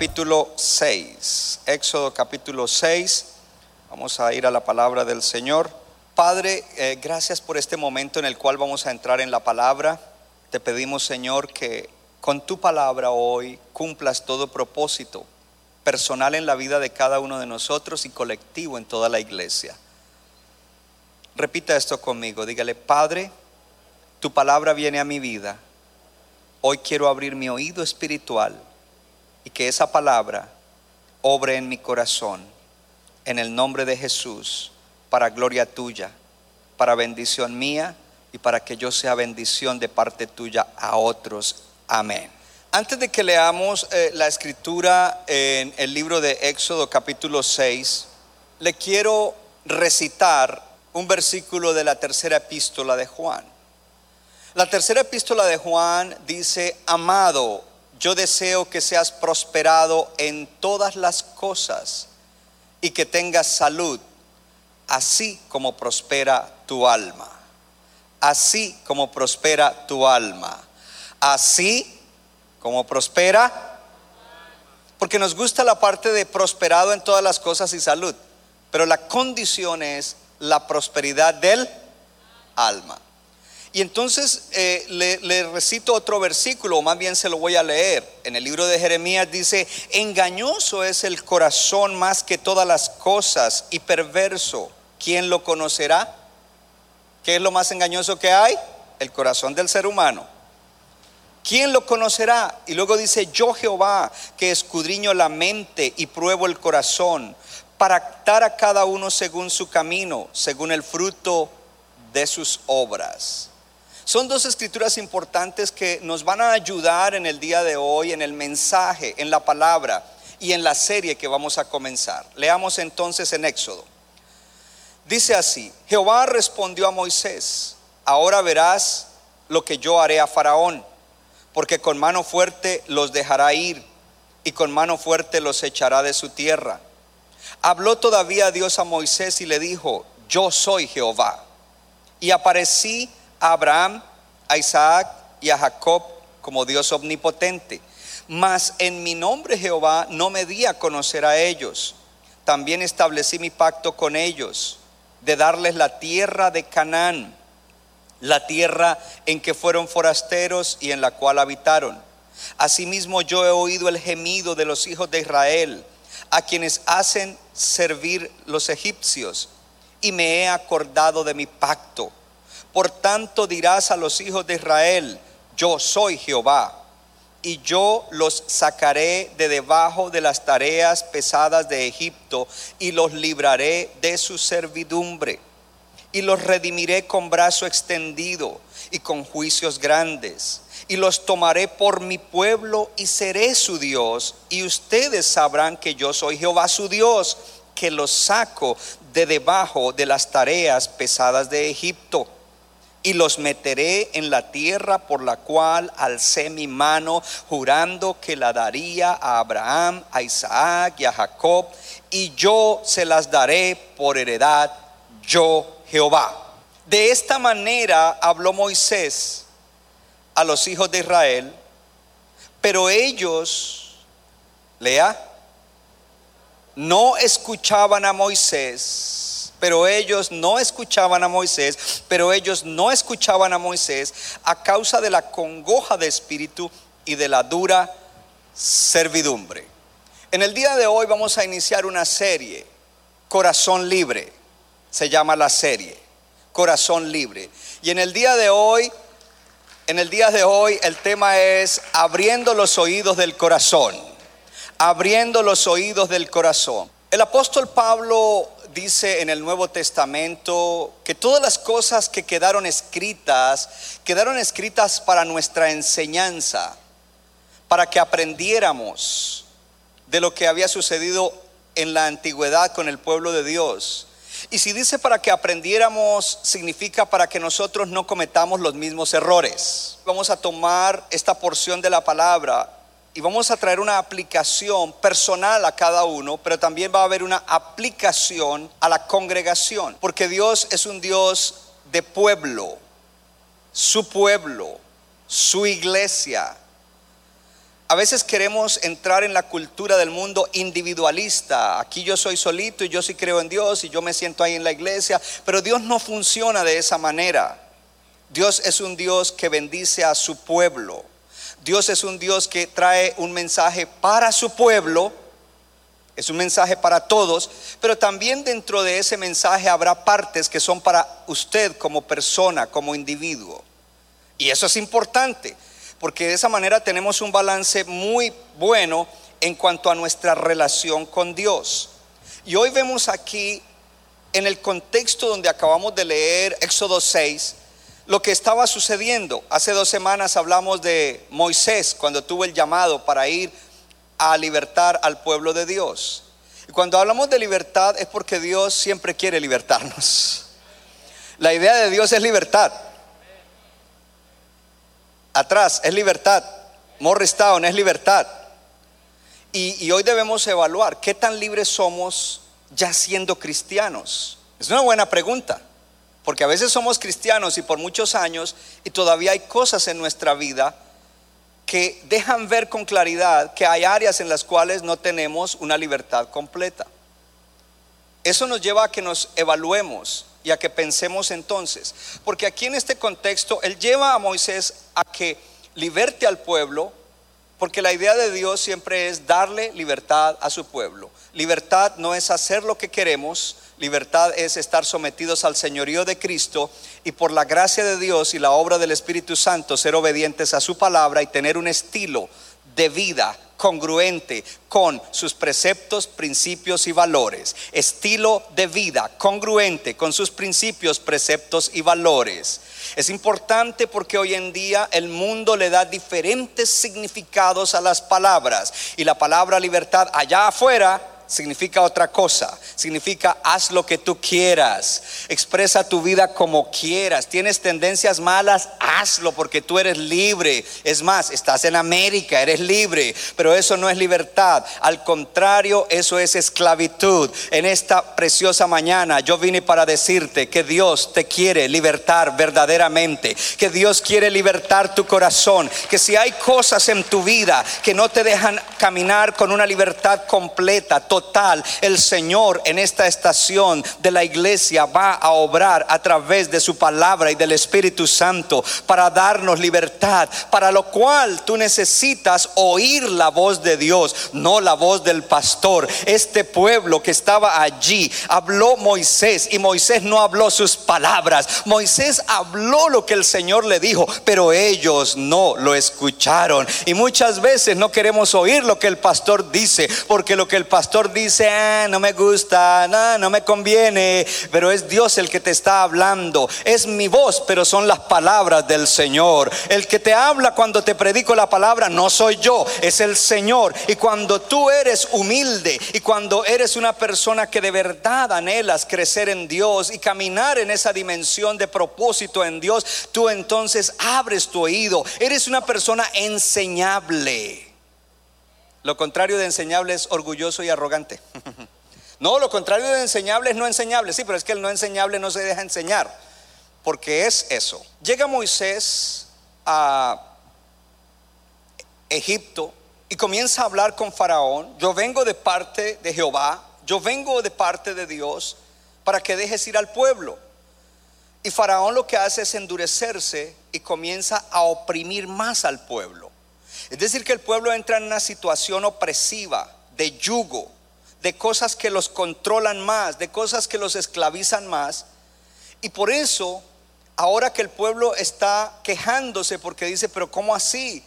capítulo 6. Éxodo capítulo 6. Vamos a ir a la palabra del Señor. Padre, eh, gracias por este momento en el cual vamos a entrar en la palabra. Te pedimos, Señor, que con tu palabra hoy cumplas todo propósito personal en la vida de cada uno de nosotros y colectivo en toda la iglesia. Repita esto conmigo. Dígale, Padre, tu palabra viene a mi vida. Hoy quiero abrir mi oído espiritual y que esa palabra obre en mi corazón, en el nombre de Jesús, para gloria tuya, para bendición mía y para que yo sea bendición de parte tuya a otros. Amén. Antes de que leamos eh, la escritura en el libro de Éxodo capítulo 6, le quiero recitar un versículo de la tercera epístola de Juan. La tercera epístola de Juan dice, amado, yo deseo que seas prosperado en todas las cosas y que tengas salud, así como prospera tu alma. Así como prospera tu alma. Así como prospera. Porque nos gusta la parte de prosperado en todas las cosas y salud. Pero la condición es la prosperidad del alma. Y entonces eh, le, le recito otro versículo, o más bien se lo voy a leer. En el libro de Jeremías dice, engañoso es el corazón más que todas las cosas y perverso. ¿Quién lo conocerá? ¿Qué es lo más engañoso que hay? El corazón del ser humano. ¿Quién lo conocerá? Y luego dice, yo Jehová, que escudriño la mente y pruebo el corazón, para dar a cada uno según su camino, según el fruto de sus obras. Son dos escrituras importantes que nos van a ayudar en el día de hoy, en el mensaje, en la palabra y en la serie que vamos a comenzar. Leamos entonces en Éxodo. Dice así, Jehová respondió a Moisés, ahora verás lo que yo haré a Faraón, porque con mano fuerte los dejará ir y con mano fuerte los echará de su tierra. Habló todavía Dios a Moisés y le dijo, yo soy Jehová. Y aparecí a Abraham, a Isaac y a Jacob como Dios omnipotente. Mas en mi nombre Jehová no me di a conocer a ellos. También establecí mi pacto con ellos de darles la tierra de Canaán, la tierra en que fueron forasteros y en la cual habitaron. Asimismo yo he oído el gemido de los hijos de Israel, a quienes hacen servir los egipcios, y me he acordado de mi pacto. Por tanto dirás a los hijos de Israel, yo soy Jehová, y yo los sacaré de debajo de las tareas pesadas de Egipto, y los libraré de su servidumbre, y los redimiré con brazo extendido y con juicios grandes, y los tomaré por mi pueblo y seré su Dios, y ustedes sabrán que yo soy Jehová su Dios, que los saco de debajo de las tareas pesadas de Egipto y los meteré en la tierra por la cual alcé mi mano, jurando que la daría a Abraham, a Isaac y a Jacob, y yo se las daré por heredad, yo Jehová. De esta manera habló Moisés a los hijos de Israel, pero ellos, lea, no escuchaban a Moisés, pero ellos no escuchaban a Moisés, pero ellos no escuchaban a Moisés a causa de la congoja de espíritu y de la dura servidumbre. En el día de hoy vamos a iniciar una serie, Corazón Libre, se llama la serie, Corazón Libre. Y en el día de hoy, en el día de hoy el tema es abriendo los oídos del corazón abriendo los oídos del corazón. El apóstol Pablo dice en el Nuevo Testamento que todas las cosas que quedaron escritas, quedaron escritas para nuestra enseñanza, para que aprendiéramos de lo que había sucedido en la antigüedad con el pueblo de Dios. Y si dice para que aprendiéramos, significa para que nosotros no cometamos los mismos errores. Vamos a tomar esta porción de la palabra y vamos a traer una aplicación personal a cada uno, pero también va a haber una aplicación a la congregación, porque Dios es un Dios de pueblo, su pueblo, su iglesia. A veces queremos entrar en la cultura del mundo individualista. Aquí yo soy solito y yo sí creo en Dios y yo me siento ahí en la iglesia, pero Dios no funciona de esa manera. Dios es un Dios que bendice a su pueblo. Dios es un Dios que trae un mensaje para su pueblo, es un mensaje para todos, pero también dentro de ese mensaje habrá partes que son para usted como persona, como individuo. Y eso es importante, porque de esa manera tenemos un balance muy bueno en cuanto a nuestra relación con Dios. Y hoy vemos aquí, en el contexto donde acabamos de leer Éxodo 6, lo que estaba sucediendo. Hace dos semanas hablamos de Moisés cuando tuvo el llamado para ir a libertar al pueblo de Dios. Y cuando hablamos de libertad es porque Dios siempre quiere libertarnos. La idea de Dios es libertad. Atrás es libertad. Morristown es libertad. Y, y hoy debemos evaluar qué tan libres somos ya siendo cristianos. Es una buena pregunta. Porque a veces somos cristianos y por muchos años y todavía hay cosas en nuestra vida que dejan ver con claridad que hay áreas en las cuales no tenemos una libertad completa. Eso nos lleva a que nos evaluemos y a que pensemos entonces. Porque aquí en este contexto, Él lleva a Moisés a que liberte al pueblo, porque la idea de Dios siempre es darle libertad a su pueblo. Libertad no es hacer lo que queremos, Libertad es estar sometidos al señorío de Cristo y por la gracia de Dios y la obra del Espíritu Santo ser obedientes a su palabra y tener un estilo de vida congruente con sus preceptos, principios y valores. Estilo de vida congruente con sus principios, preceptos y valores. Es importante porque hoy en día el mundo le da diferentes significados a las palabras y la palabra libertad allá afuera significa otra cosa. Significa haz lo que tú quieras. Expresa tu vida como quieras. Tienes tendencias malas, hazlo porque tú eres libre. Es más, estás en América, eres libre. Pero eso no es libertad. Al contrario, eso es esclavitud. En esta preciosa mañana yo vine para decirte que Dios te quiere libertar verdaderamente. Que Dios quiere libertar tu corazón. Que si hay cosas en tu vida que no te dejan caminar con una libertad completa, total, el Señor en esta estación de la iglesia va a obrar a través de su palabra y del Espíritu Santo para darnos libertad, para lo cual tú necesitas oír la voz de Dios, no la voz del pastor. Este pueblo que estaba allí habló Moisés y Moisés no habló sus palabras. Moisés habló lo que el Señor le dijo, pero ellos no lo escucharon. Y muchas veces no queremos oír lo que el pastor dice, porque lo que el pastor dice, ah, no me gusta, no, no me conviene, pero es Dios el que te está hablando. Es mi voz, pero son las palabras del Señor. El que te habla cuando te predico la palabra no soy yo, es el Señor. Y cuando tú eres humilde y cuando eres una persona que de verdad anhelas crecer en Dios y caminar en esa dimensión de propósito en Dios, tú entonces abres tu oído. Eres una persona enseñable. Lo contrario de enseñable es orgulloso y arrogante. No, lo contrario de enseñable es no enseñable. Sí, pero es que el no enseñable no se deja enseñar. Porque es eso. Llega Moisés a Egipto y comienza a hablar con Faraón. Yo vengo de parte de Jehová. Yo vengo de parte de Dios para que dejes ir al pueblo. Y Faraón lo que hace es endurecerse y comienza a oprimir más al pueblo. Es decir, que el pueblo entra en una situación opresiva, de yugo, de cosas que los controlan más, de cosas que los esclavizan más. Y por eso, ahora que el pueblo está quejándose porque dice, pero ¿cómo así?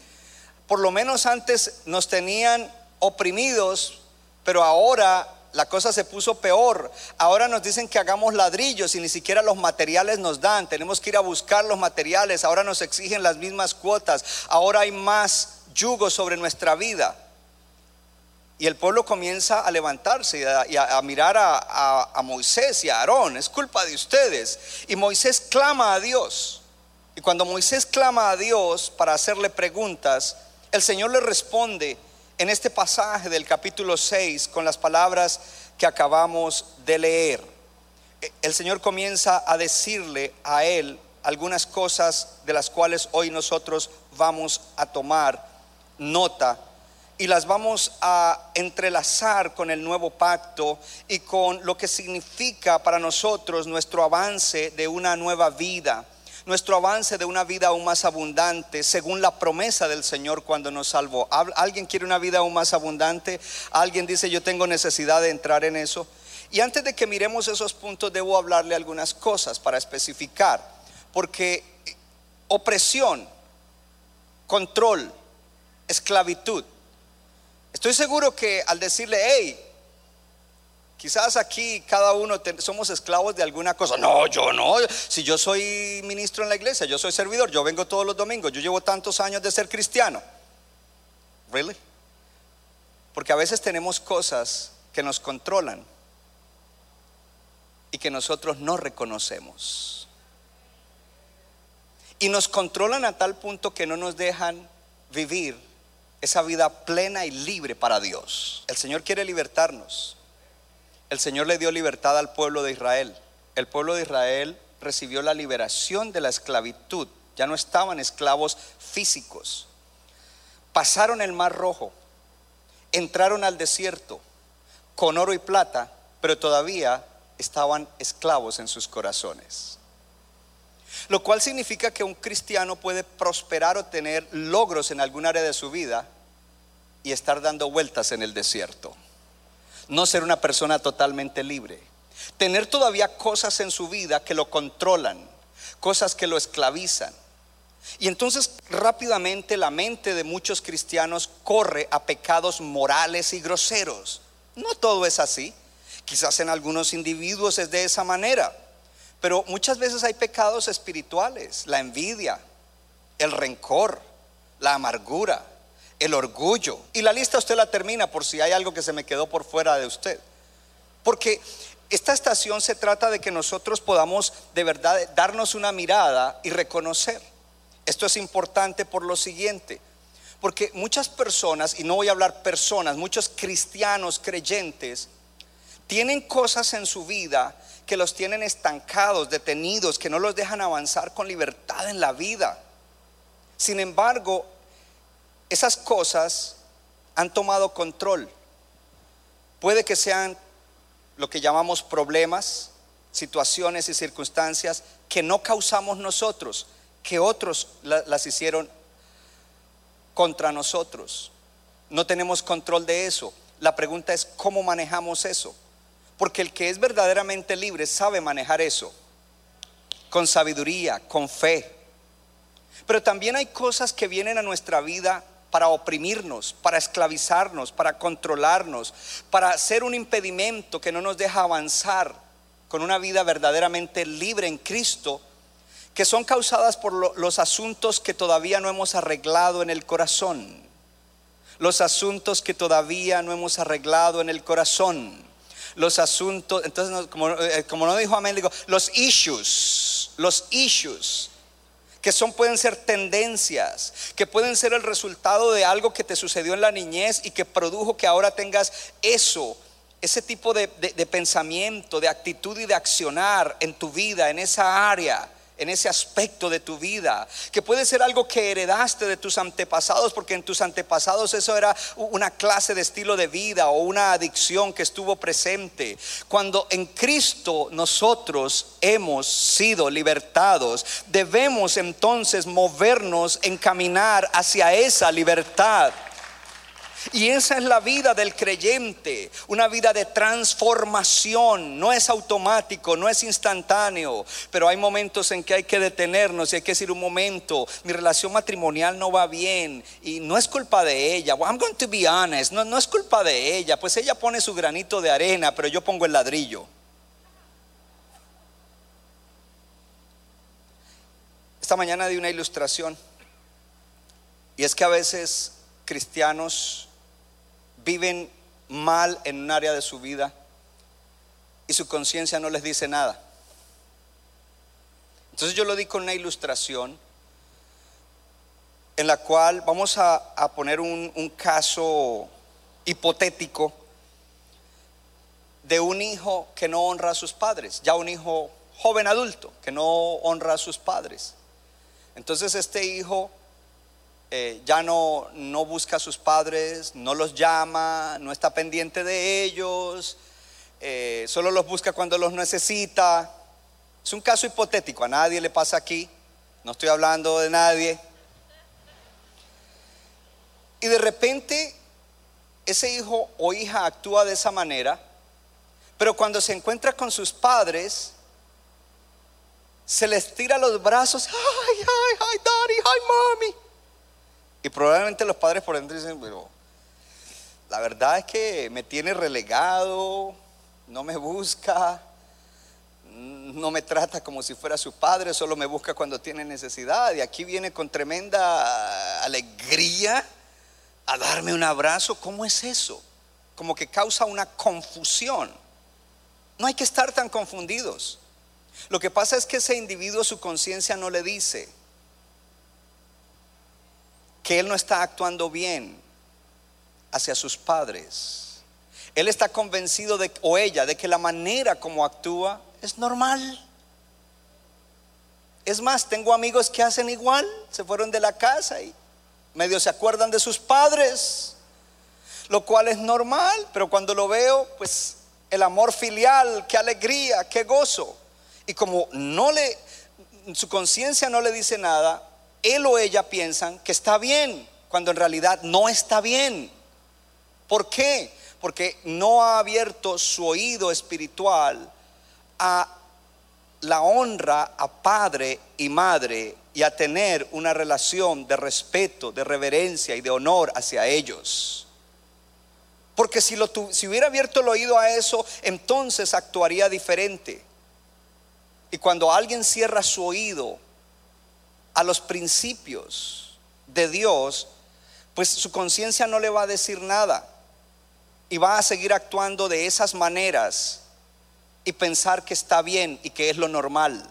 Por lo menos antes nos tenían oprimidos, pero ahora la cosa se puso peor. Ahora nos dicen que hagamos ladrillos y ni siquiera los materiales nos dan. Tenemos que ir a buscar los materiales. Ahora nos exigen las mismas cuotas. Ahora hay más yugo sobre nuestra vida. Y el pueblo comienza a levantarse y a, mirar a, a Moisés y a Aarón. Es culpa de ustedes. Y Moisés clama a Dios. Y cuando Moisés clama a Dios para hacerle preguntas, el Señor le responde en este pasaje del capítulo 6 con las palabras que acabamos de leer. El Señor comienza a decirle a él algunas cosas de las cuales hoy nosotros vamos a tomar nota y las vamos a entrelazar con el nuevo pacto y con lo que significa para nosotros nuestro avance de una nueva vida nuestro avance de una vida aún más abundante, según la promesa del Señor cuando nos salvó. ¿Alguien quiere una vida aún más abundante? ¿Alguien dice yo tengo necesidad de entrar en eso? Y antes de que miremos esos puntos, debo hablarle algunas cosas para especificar, porque opresión, control, esclavitud. Estoy seguro que al decirle, hey, Quizás aquí cada uno somos esclavos de alguna cosa. No, yo no. Si yo soy ministro en la iglesia, yo soy servidor, yo vengo todos los domingos, yo llevo tantos años de ser cristiano. ¿Really? Porque a veces tenemos cosas que nos controlan y que nosotros no reconocemos. Y nos controlan a tal punto que no nos dejan vivir esa vida plena y libre para Dios. El Señor quiere libertarnos el Señor le dio libertad al pueblo de Israel. El pueblo de Israel recibió la liberación de la esclavitud. Ya no estaban esclavos físicos. Pasaron el mar rojo, entraron al desierto con oro y plata, pero todavía estaban esclavos en sus corazones. Lo cual significa que un cristiano puede prosperar o tener logros en algún área de su vida y estar dando vueltas en el desierto no ser una persona totalmente libre. Tener todavía cosas en su vida que lo controlan, cosas que lo esclavizan. Y entonces rápidamente la mente de muchos cristianos corre a pecados morales y groseros. No todo es así. Quizás en algunos individuos es de esa manera. Pero muchas veces hay pecados espirituales, la envidia, el rencor, la amargura, el orgullo. Y la lista usted la termina por si hay algo que se me quedó por fuera de usted. Porque esta estación se trata de que nosotros podamos de verdad darnos una mirada y reconocer. Esto es importante por lo siguiente. Porque muchas personas, y no voy a hablar personas, muchos cristianos creyentes, tienen cosas en su vida que los tienen estancados, detenidos, que no los dejan avanzar con libertad en la vida. Sin embargo, esas cosas han tomado control. Puede que sean lo que llamamos problemas, situaciones y circunstancias que no causamos nosotros, que otros las hicieron contra nosotros. No tenemos control de eso. La pregunta es cómo manejamos eso. Porque el que es verdaderamente libre sabe manejar eso. Con sabiduría, con fe. Pero también hay cosas que vienen a nuestra vida para oprimirnos, para esclavizarnos, para controlarnos, para ser un impedimento que no nos deja avanzar con una vida verdaderamente libre en Cristo, que son causadas por los asuntos que todavía no hemos arreglado en el corazón. Los asuntos que todavía no hemos arreglado en el corazón. Los asuntos, entonces como, eh, como no dijo amén, digo, los issues, los issues que son pueden ser tendencias, que pueden ser el resultado de algo que te sucedió en la niñez y que produjo que ahora tengas eso, ese tipo de, de pensamiento, de actitud y de accionar en tu vida, en esa área en ese aspecto de tu vida, que puede ser algo que heredaste de tus antepasados, porque en tus antepasados eso era una clase de estilo de vida o una adicción que estuvo presente. Cuando en Cristo nosotros hemos sido libertados, debemos entonces movernos, en caminar hacia esa libertad. Y esa es la vida del creyente, una vida de transformación. No es automático, no es instantáneo, pero hay momentos en que hay que detenernos y hay que decir un momento, mi relación matrimonial no va bien y no es culpa de ella. I'm going to be honest, no, no es culpa de ella, pues ella pone su granito de arena, pero yo pongo el ladrillo. Esta mañana di una ilustración y es que a veces cristianos viven mal en un área de su vida y su conciencia no les dice nada. Entonces yo lo di con una ilustración en la cual vamos a, poner un, un caso hipotético de un hijo que no honra a sus padres, ya un hijo joven adulto que no honra a sus padres. Entonces este hijo eh, ya no, no busca a sus padres, no los llama, no está pendiente de ellos, eh, solo los busca cuando los necesita. Es un caso hipotético, a nadie le pasa aquí, no estoy hablando de nadie. Y de repente ese hijo o hija actúa de esa manera, pero cuando se encuentra con sus padres, se les tira los brazos, ay, ay, ay, daddy, ay, mommy. Y probablemente los padres por dentro dicen, pero la verdad es que me tiene relegado, no me busca, no me trata como si fuera su padre, solo me busca cuando tiene necesidad. Y aquí viene con tremenda alegría a darme un abrazo. ¿Cómo es eso? Como que causa una confusión. No hay que estar tan confundidos. Lo que pasa es que ese individuo su conciencia no le dice, que él no está actuando bien hacia sus padres. Él está convencido de, o ella, de que la manera como actúa es normal. Es más, tengo amigos que hacen igual, se fueron de la casa y medio se acuerdan de sus padres, lo cual es normal, pero cuando lo veo, pues el amor filial, qué alegría, qué gozo. Y como no le, su conciencia no le dice nada, él o ella piensan que está bien, cuando en realidad no está bien. ¿Por qué? Porque no ha abierto su oído espiritual a la honra a padre y madre y a tener una relación de respeto, de reverencia y de honor hacia ellos. Porque si, lo hubiera abierto el oído a eso, entonces actuaría diferente. Y cuando alguien cierra su oído a los principios de Dios, pues su conciencia no le va a decir nada y va a seguir actuando de esas maneras y pensar que está bien y que es lo normal.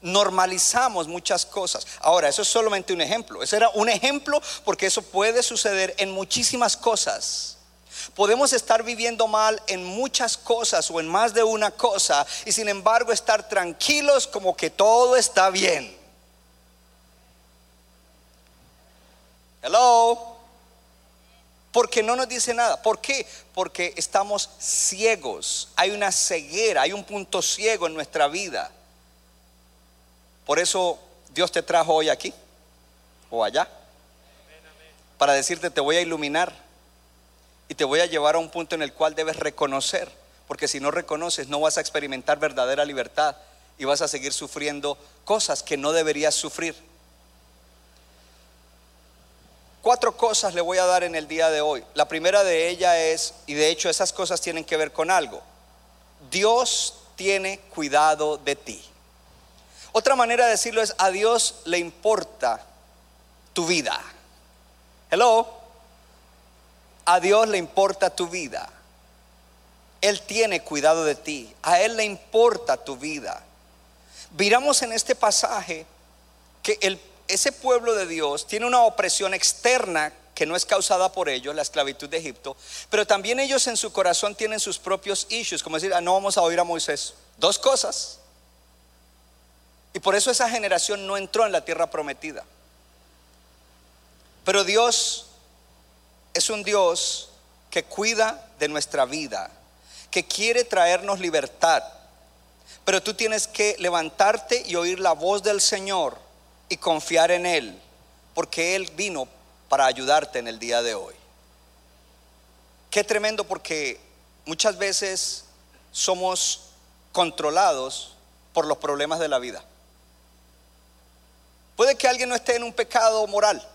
Normalizamos muchas cosas. Ahora, eso es solamente un ejemplo. Ese era un ejemplo porque eso puede suceder en muchísimas cosas. Podemos estar viviendo mal en muchas cosas o en más de una cosa y sin embargo estar tranquilos como que todo está bien. Hello. Porque no nos dice nada. ¿Por qué? Porque estamos ciegos. Hay una ceguera, hay un punto ciego en nuestra vida. Por eso Dios te trajo hoy aquí o allá. Para decirte, te voy a iluminar y te voy a llevar a un punto en el cual debes reconocer. Porque si no reconoces, no vas a experimentar verdadera libertad y vas a seguir sufriendo cosas que no deberías sufrir. Cuatro cosas le voy a dar en el día de hoy. La primera de ellas es, y de hecho esas cosas tienen que ver con algo, Dios tiene cuidado de ti. Otra manera de decirlo es, a Dios le importa tu vida. Hello. A Dios le importa tu vida. Él tiene cuidado de ti. A Él le importa tu vida. Miramos en este pasaje que el ese pueblo de Dios tiene una opresión externa que no es causada por ellos, la esclavitud de Egipto, pero también ellos en su corazón tienen sus propios issues, como decir, ah, no vamos a oír a Moisés. Dos cosas. Y por eso esa generación no entró en la tierra prometida. Pero Dios es un Dios que cuida de nuestra vida, que quiere traernos libertad. Pero tú tienes que levantarte y oír la voz del Señor y confiar en Él, porque Él vino para ayudarte en el día de hoy. Qué tremendo porque muchas veces somos controlados por los problemas de la vida. Puede que alguien no esté en un pecado moral,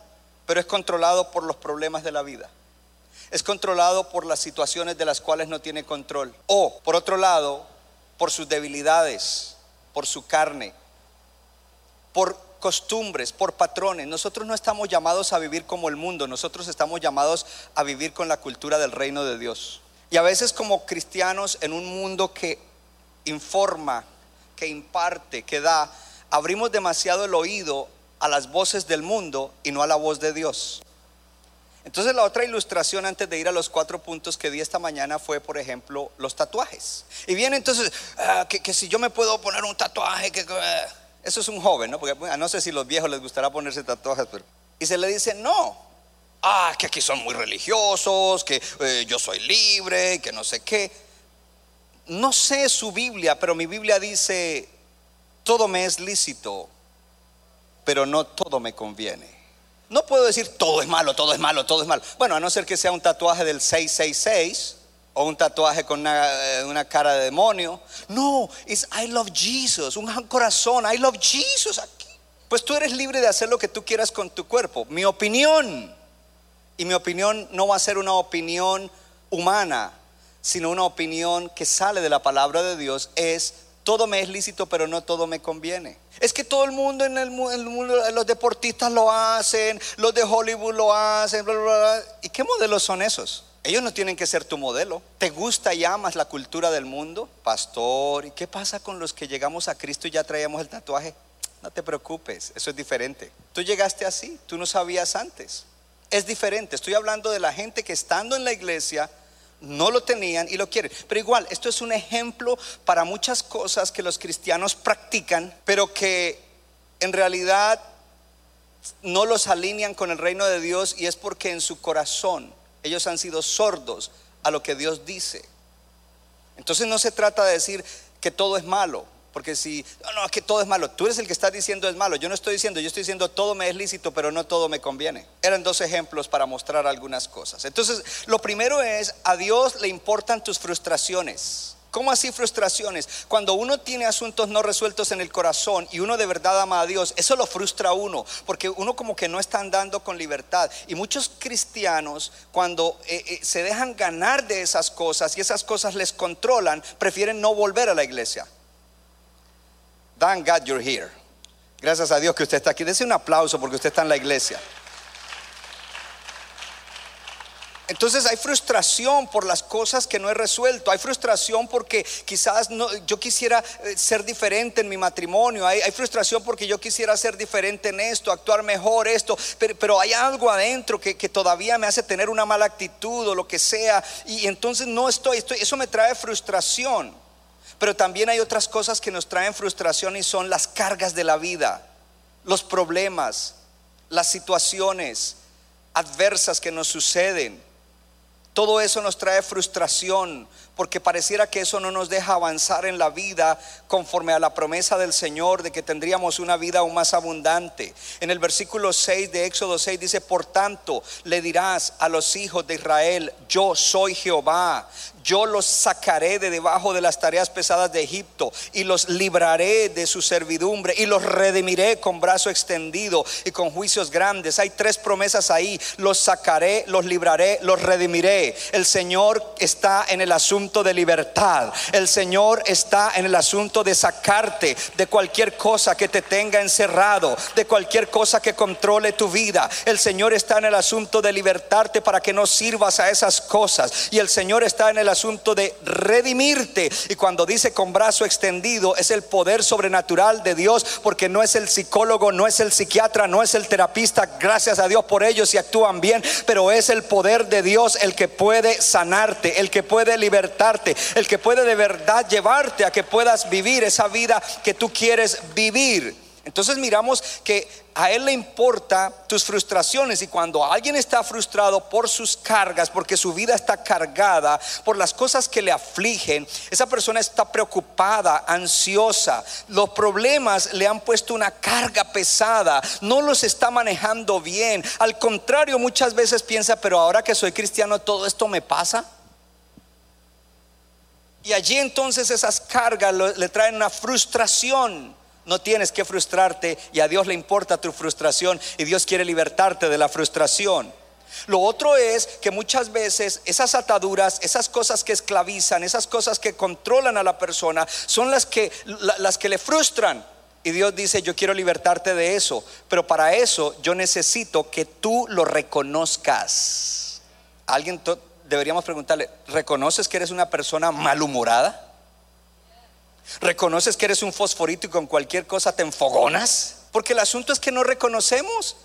pero es controlado por los problemas de la vida. Es controlado por las situaciones de las cuales no tiene control. O, por otro lado, por sus debilidades, por su carne, por costumbres, por patrones. Nosotros no estamos llamados a vivir como el mundo, nosotros estamos llamados a vivir con la cultura del reino de Dios. Y a veces como cristianos en un mundo que informa, que imparte, que da, abrimos demasiado el oído a las voces del mundo y no a la voz de Dios. Entonces la otra ilustración antes de ir a los cuatro puntos que di esta mañana fue, por ejemplo, los tatuajes. Y viene entonces, ah, que, si yo me puedo poner un tatuaje, que, ah, eso es un joven, ¿no? Porque no sé si los viejos les gustará ponerse tatuajes, pero... Y se le dice, no, ah, que aquí son muy religiosos, que eh, yo soy libre, que no sé qué. No sé su Biblia, pero mi Biblia dice, todo me es lícito, pero no todo me conviene. No puedo decir todo es malo, todo es malo, todo es malo. Bueno, a no ser que sea un tatuaje del 666 o un tatuaje con una, una, cara de demonio. No, es I love Jesus, un corazón, I love Jesus aquí. Pues tú eres libre de hacer lo que tú quieras con tu cuerpo. Mi opinión, y mi opinión no va a ser una opinión humana, sino una opinión que sale de la palabra de Dios, es todo me es lícito, pero no todo me conviene. Es que todo el mundo en el, mundo, los deportistas lo hacen, los de Hollywood lo hacen, ¿y qué modelos son esos? Ellos no tienen que ser tu modelo. ¿Te gusta y amas la cultura del mundo? Pastor, ¿y qué pasa con los que llegamos a Cristo y ya traíamos el tatuaje? No te preocupes, eso es diferente. Tú llegaste así, tú no sabías antes. Es diferente. Estoy hablando de la gente que estando en la iglesia no lo tenían y lo quieren. Pero igual, esto es un ejemplo para muchas cosas que los cristianos practican, pero que en realidad no los alinean con el reino de Dios y es porque en su corazón ellos han sido sordos a lo que Dios dice. Entonces no se trata de decir que todo es malo, porque si, no, no, que todo es malo, tú eres el que está diciendo es malo, yo no estoy diciendo, yo estoy diciendo todo me es lícito, pero no todo me conviene. Eran dos ejemplos para mostrar algunas cosas. Entonces, lo primero es, a Dios le importan tus frustraciones. ¿Cómo así frustraciones? Cuando uno tiene asuntos no resueltos en el corazón y uno de verdad ama a Dios, eso lo frustra a uno, porque uno como que no está andando con libertad. Y muchos cristianos, cuando eh, eh, se dejan ganar de esas cosas y esas cosas les controlan, prefieren no volver a la iglesia. Thank God you're here. Gracias a Dios que usted está aquí. Dese un aplauso porque usted está en la iglesia. Entonces hay frustración por las cosas que no he resuelto. Hay frustración porque quizás no, yo quisiera eh, ser diferente en mi matrimonio. Hay, frustración porque yo quisiera ser diferente en esto, actuar mejor esto. Pero, hay algo adentro que, todavía me hace tener una mala actitud o lo que sea. Y, entonces no estoy, estoy, eso me trae frustración. Pero también hay otras cosas que nos traen frustración y son las cargas de la vida, los problemas, las situaciones adversas que nos suceden. Todo eso nos trae frustración, porque pareciera que eso no nos deja avanzar en la vida conforme a la promesa del Señor de que tendríamos una vida aún más abundante. En el versículo 6 de Éxodo 6 dice, por tanto le dirás a los hijos de Israel, yo soy Jehová, yo los sacaré de debajo de las tareas pesadas de Egipto y los libraré de su servidumbre y los redimiré con brazo extendido y con juicios grandes. Hay tres promesas ahí, los sacaré, los libraré, los redimiré. El Señor está en el asunto de libertad. El Señor está en el asunto de sacarte de cualquier cosa que te tenga encerrado, de cualquier cosa que controle tu vida. El Señor está en el asunto de libertarte para que no sirvas a esas cosas. Y el Señor está en el asunto de redimirte. Y cuando dice con brazo extendido, es el poder sobrenatural de Dios, porque no es el psicólogo, no es el psiquiatra, no es el terapista. Gracias a Dios por ellos y actúan bien, pero es el poder de Dios el que puede sanarte, el que puede libertarte el que puede de verdad llevarte a que puedas vivir esa vida que tú quieres vivir. Entonces miramos que a Él le importa tus frustraciones y cuando alguien está frustrado por sus cargas, porque su vida está cargada por las cosas que le afligen, esa persona está preocupada, ansiosa, los problemas le han puesto una carga pesada, no los está manejando bien, al contrario muchas veces piensa, pero ahora que soy cristiano todo esto me pasa. Y allí entonces esas cargas le traen una frustración. No tienes que frustrarte y a Dios le importa tu frustración y Dios quiere libertarte de la frustración. Lo otro es que muchas veces esas ataduras, esas cosas que esclavizan, esas cosas que controlan a la persona, son las que, las que le frustran. Y Dios dice, yo quiero libertarte de eso, pero para eso yo necesito que tú lo reconozcas. Alguien deberíamos preguntarle, ¿reconoces que eres una persona malhumorada? ¿Reconoces que eres un fosforito y con cualquier cosa te enfogonas? Porque el asunto es que no reconocemos.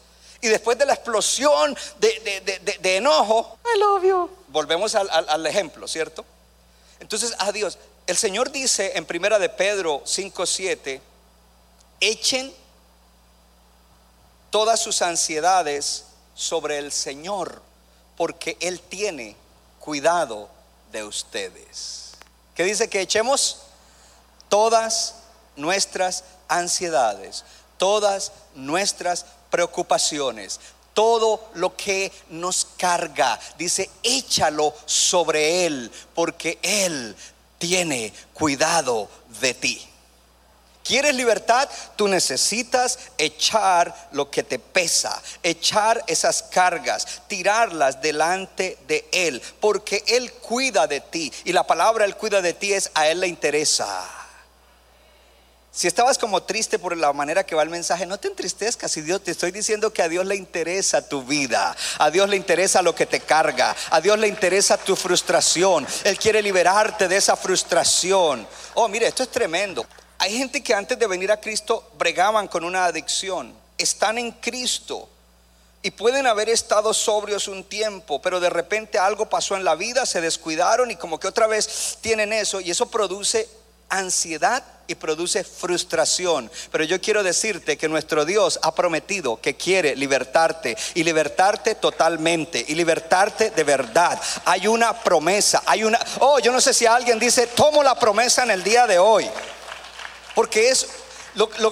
Y después de la explosión de, enojo, I love you. Volvemos al, al ejemplo, ¿cierto? Entonces, adiós. El Señor dice en primera de Pedro 5:7, echen todas sus ansiedades sobre el Señor, porque Él tiene cuidado de ustedes. ¿Qué dice que echemos? Todas nuestras ansiedades, todas nuestras preocupaciones, todo lo que nos carga. Dice, échalo sobre Él, porque Él tiene cuidado de ti. ¿Quieres libertad? Tú necesitas echar lo que te pesa, echar esas cargas, tirarlas delante de Él, porque Él cuida de ti. Y la palabra Él cuida de ti es a Él le interesa. Si estabas como triste por la manera que va el mensaje, no te entristezcas. Si Dios te estoy diciendo que a Dios le interesa tu vida, a Dios le interesa lo que te carga, a Dios le interesa tu frustración. Él quiere liberarte de esa frustración. Oh, mire, esto es tremendo. Hay gente que antes de venir a Cristo bregaban con una adicción. Están en Cristo y pueden haber estado sobrios un tiempo, pero de repente algo pasó en la vida, se descuidaron y como que otra vez tienen eso y eso produce ansiedad y produce frustración. Pero yo quiero decirte que nuestro Dios ha prometido que quiere libertarte y libertarte totalmente y libertarte de verdad. Hay una promesa, hay una... Oh, yo no sé si alguien dice, tomo la promesa en el día de hoy. Porque es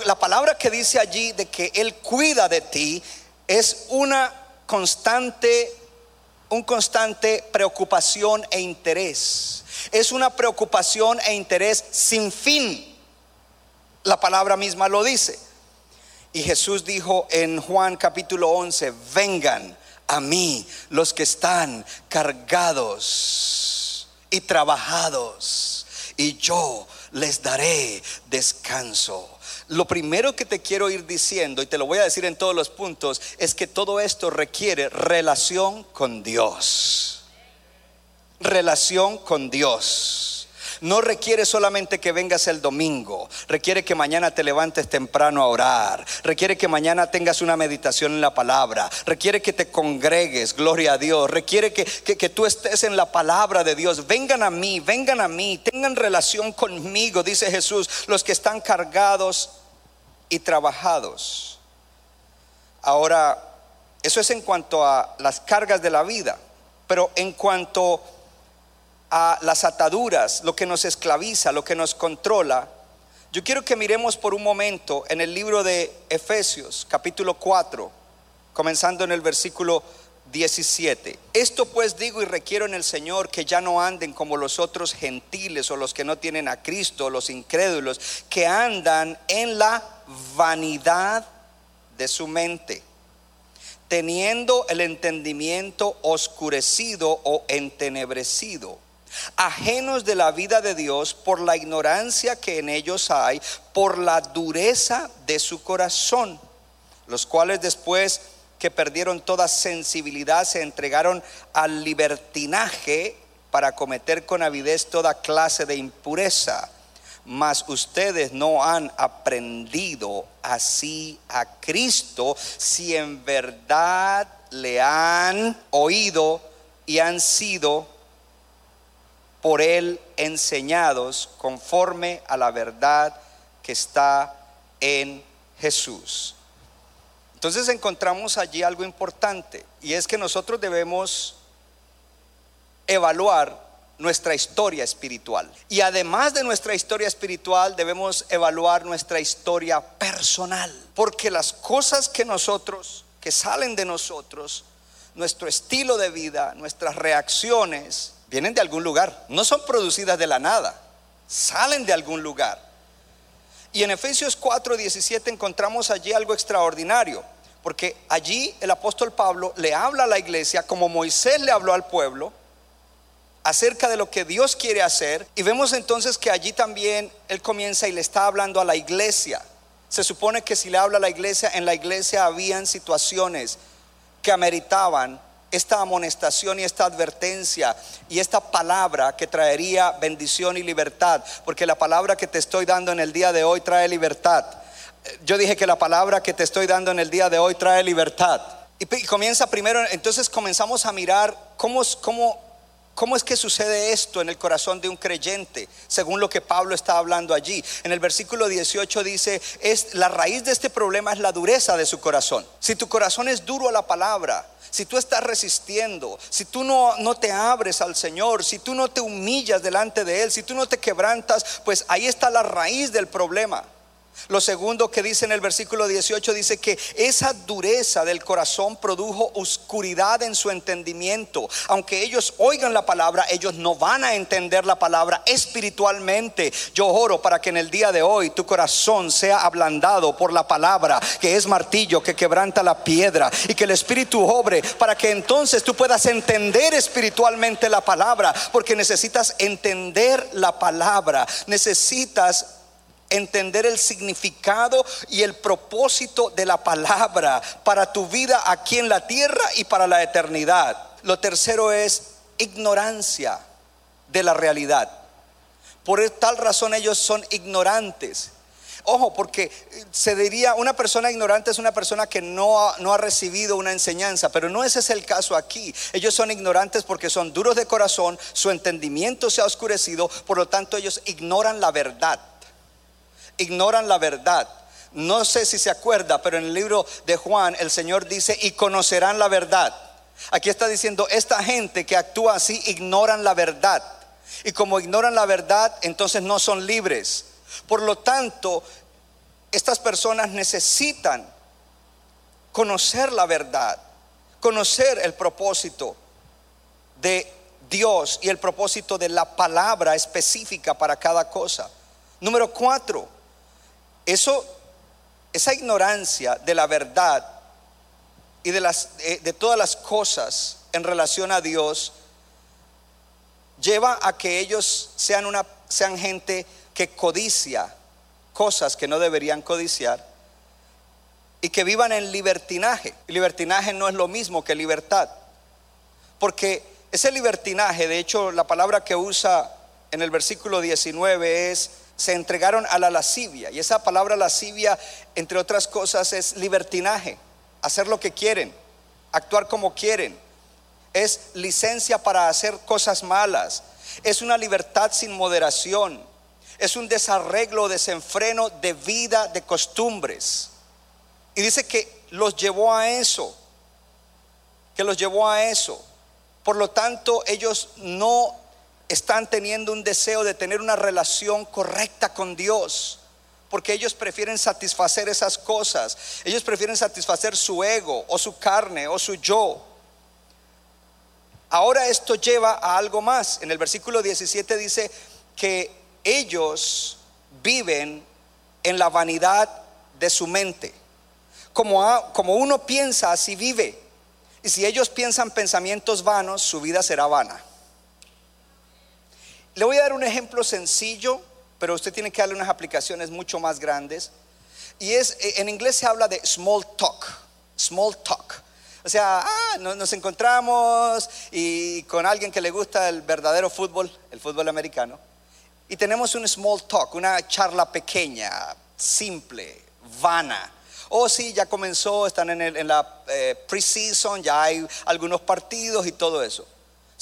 la palabra que dice allí de que Él cuida de ti es una constante, un constante preocupación e interés. Es una preocupación e interés sin fin. La palabra misma lo dice. Y Jesús dijo en Juan capítulo 11, vengan a mí los que están cargados y trabajados, y yo les daré descanso. Lo primero que te quiero ir diciendo, y te lo voy a decir en todos los puntos, es que todo esto requiere relación con Dios. Relación con Dios no requiere solamente que vengas el domingo, requiere que mañana te levantes temprano a orar, requiere que mañana tengas una meditación en la palabra, requiere que te congregues, gloria a Dios, requiere que, que, tú estés en la palabra de Dios. Vengan a mí, vengan a mí, tengan relación conmigo, dice Jesús, los que están cargados y trabajados. Ahora, eso es en cuanto a las cargas de la vida, pero en cuanto a las ataduras, lo que nos esclaviza, lo que nos controla, yo quiero que miremos por un momento en el libro de Efesios, capítulo 4, comenzando en el versículo 17. Esto pues digo y requiero en el Señor que ya no anden como los otros gentiles o los que no tienen a Cristo, los incrédulos, que andan en la vanidad de su mente, teniendo el entendimiento oscurecido o entenebrecido ajenos de la vida de Dios por la ignorancia que en ellos hay, por la dureza de su corazón, los cuales después que perdieron toda sensibilidad se entregaron al libertinaje para cometer con avidez toda clase de impureza. Mas ustedes no han aprendido así a Cristo si en verdad le han oído y han sido por él enseñados conforme a la verdad que está en Jesús. Entonces encontramos allí algo importante y es que nosotros debemos evaluar nuestra historia espiritual. Y además de nuestra historia espiritual, debemos evaluar nuestra historia personal. Porque las cosas que nosotros, que salen de nosotros, nuestro estilo de vida, nuestras reacciones, vienen de algún lugar. No son producidas de la nada, salen de algún lugar. Y en Efesios 4, 17 encontramos allí algo extraordinario. Porque allí el apóstol Pablo le habla a la iglesia como Moisés le habló al pueblo acerca de lo que Dios quiere hacer. Y vemos entonces que allí también Él comienza y le está hablando a la iglesia. Se supone que si le habla a la iglesia, en la iglesia habían situaciones que ameritaban esta amonestación y esta advertencia y esta palabra que traería bendición y libertad, porque la palabra que te estoy dando en el día de hoy trae libertad. Yo dije que la palabra que te estoy dando en el día de hoy trae libertad. Y comienza primero, entonces comenzamos a mirar cómo, cómo ¿Cómo es que sucede esto en el corazón de un creyente? Según lo que Pablo está hablando allí. En el versículo 18 dice, es la raíz de este problema es la dureza de su corazón. Si tu corazón es duro a la palabra, si tú estás resistiendo, si tú no, no te abres al Señor, si tú no te humillas delante de Él, si tú no te quebrantas, pues ahí está la raíz del problema. Lo segundo que dice en el versículo 18 dice que esa dureza del corazón produjo oscuridad en su entendimiento. Aunque ellos oigan la palabra, ellos no van a entender la palabra espiritualmente. Yo oro para que en el día de hoy tu corazón sea ablandado por la palabra, que es martillo que quebranta la piedra y que el Espíritu obre para que entonces tú puedas entender espiritualmente la palabra, porque necesitas entender la palabra, necesitas entender el significado y el propósito de la palabra para tu vida aquí en la tierra y para la eternidad. Lo tercero es ignorancia de la realidad. Por tal razón ellos son ignorantes. Ojo, porque se diría, una persona ignorante es una persona que no ha, no ha, recibido una enseñanza, pero no ese es el caso aquí. Ellos son ignorantes porque son duros de corazón, su entendimiento se ha oscurecido, por lo tanto ellos ignoran la verdad ignoran la verdad. No sé si se acuerda, pero en el libro de Juan el Señor dice, y conocerán la verdad. Aquí está diciendo, esta gente que actúa así ignoran la verdad. Y como ignoran la verdad, entonces no son libres. Por lo tanto, estas personas necesitan conocer la verdad, conocer el propósito de Dios y el propósito de la palabra específica para cada cosa. Número cuatro, eso, esa ignorancia de la verdad y de, las, eh, de todas las cosas en relación a Dios lleva a que ellos sean, una, sean gente que codicia cosas que no deberían codiciar y que vivan en libertinaje. libertinaje no es lo mismo que libertad, porque ese libertinaje, de hecho la palabra que usa en el versículo 19 es se entregaron a la lascivia. Y esa palabra lascivia, entre otras cosas, es libertinaje, hacer lo que quieren, actuar como quieren. Es licencia para hacer cosas malas. Es una libertad sin moderación. Es un desarreglo, desenfreno de vida, de costumbres. Y dice que los llevó a eso, que los llevó a eso. Por lo tanto, ellos no están teniendo un deseo de tener una relación correcta con Dios. Porque ellos prefieren satisfacer esas cosas. Ellos prefieren satisfacer su ego o su carne o su yo. Ahora esto lleva a algo más. En el versículo 17 dice que ellos viven en la vanidad de su mente. Como, como uno piensa, así vive. Y si ellos piensan pensamientos vanos, su vida será vana. Le voy a dar un ejemplo sencillo, pero usted tiene que darle unas aplicaciones mucho más grandes. Y es, eh, en inglés se habla de small talk, small talk. O sea, ah, nos encontramos y con alguien que le gusta el verdadero fútbol, el fútbol americano, y tenemos un small talk, una charla pequeña, simple, vana. Oh, sí, ya comenzó, están en, en la eh, preseason, ya hay algunos partidos y todo eso.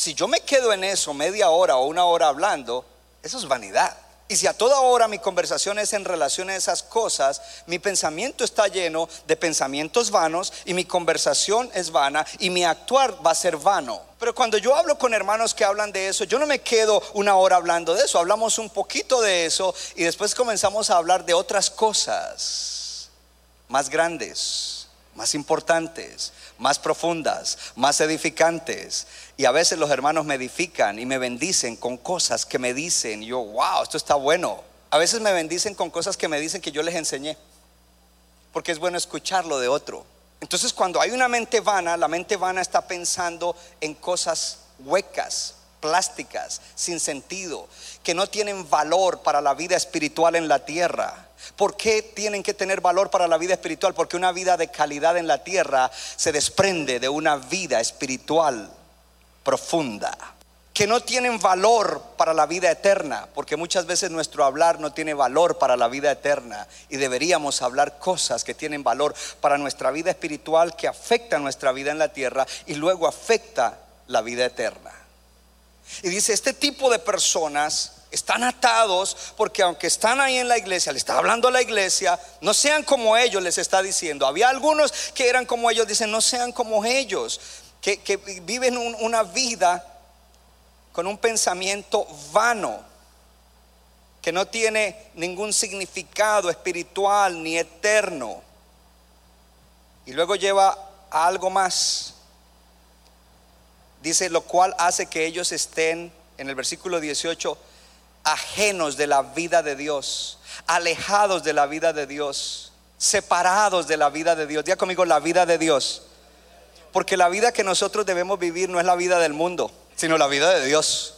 Si yo me quedo en eso media hora o una hora hablando, eso es vanidad. Y si a toda hora mi conversación es en relación a esas cosas, mi pensamiento está lleno de pensamientos vanos y mi conversación es vana y mi actuar va a ser vano. Pero cuando yo hablo con hermanos que hablan de eso, yo no me quedo una hora hablando de eso, hablamos un poquito de eso y después comenzamos a hablar de otras cosas más grandes, más importantes, más profundas, más edificantes. Y a veces los hermanos me edifican y me bendicen con cosas que me dicen, yo, wow, esto está bueno. A veces me bendicen con cosas que me dicen que yo les enseñé, porque es bueno escucharlo de otro. Entonces cuando hay una mente vana, la mente vana está pensando en cosas huecas, plásticas, sin sentido, que no tienen valor para la vida espiritual en la tierra. ¿Por qué tienen que tener valor para la vida espiritual? Porque una vida de calidad en la tierra se desprende de una vida espiritual profunda. Que no tienen valor para la vida eterna, porque muchas veces nuestro hablar no tiene valor para la vida eterna y deberíamos hablar cosas que tienen valor para nuestra vida espiritual que afecta nuestra vida en la tierra y luego afecta la vida eterna. Y dice, este tipo de personas están atados porque aunque están ahí en la iglesia, le está hablando a la iglesia, no sean como ellos, les está diciendo. Había algunos que eran como ellos, dicen, no sean como ellos, que, viven una vida con un pensamiento vano, que no tiene ningún significado espiritual ni eterno. Y luego lleva a algo más. Dice, lo cual hace que ellos estén, en el versículo 18, ajenos de la vida de Dios, alejados de la vida de Dios, separados de la vida de Dios. Diga conmigo la vida de Dios. Porque la vida que nosotros debemos vivir no es la vida del mundo, sino la vida de Dios.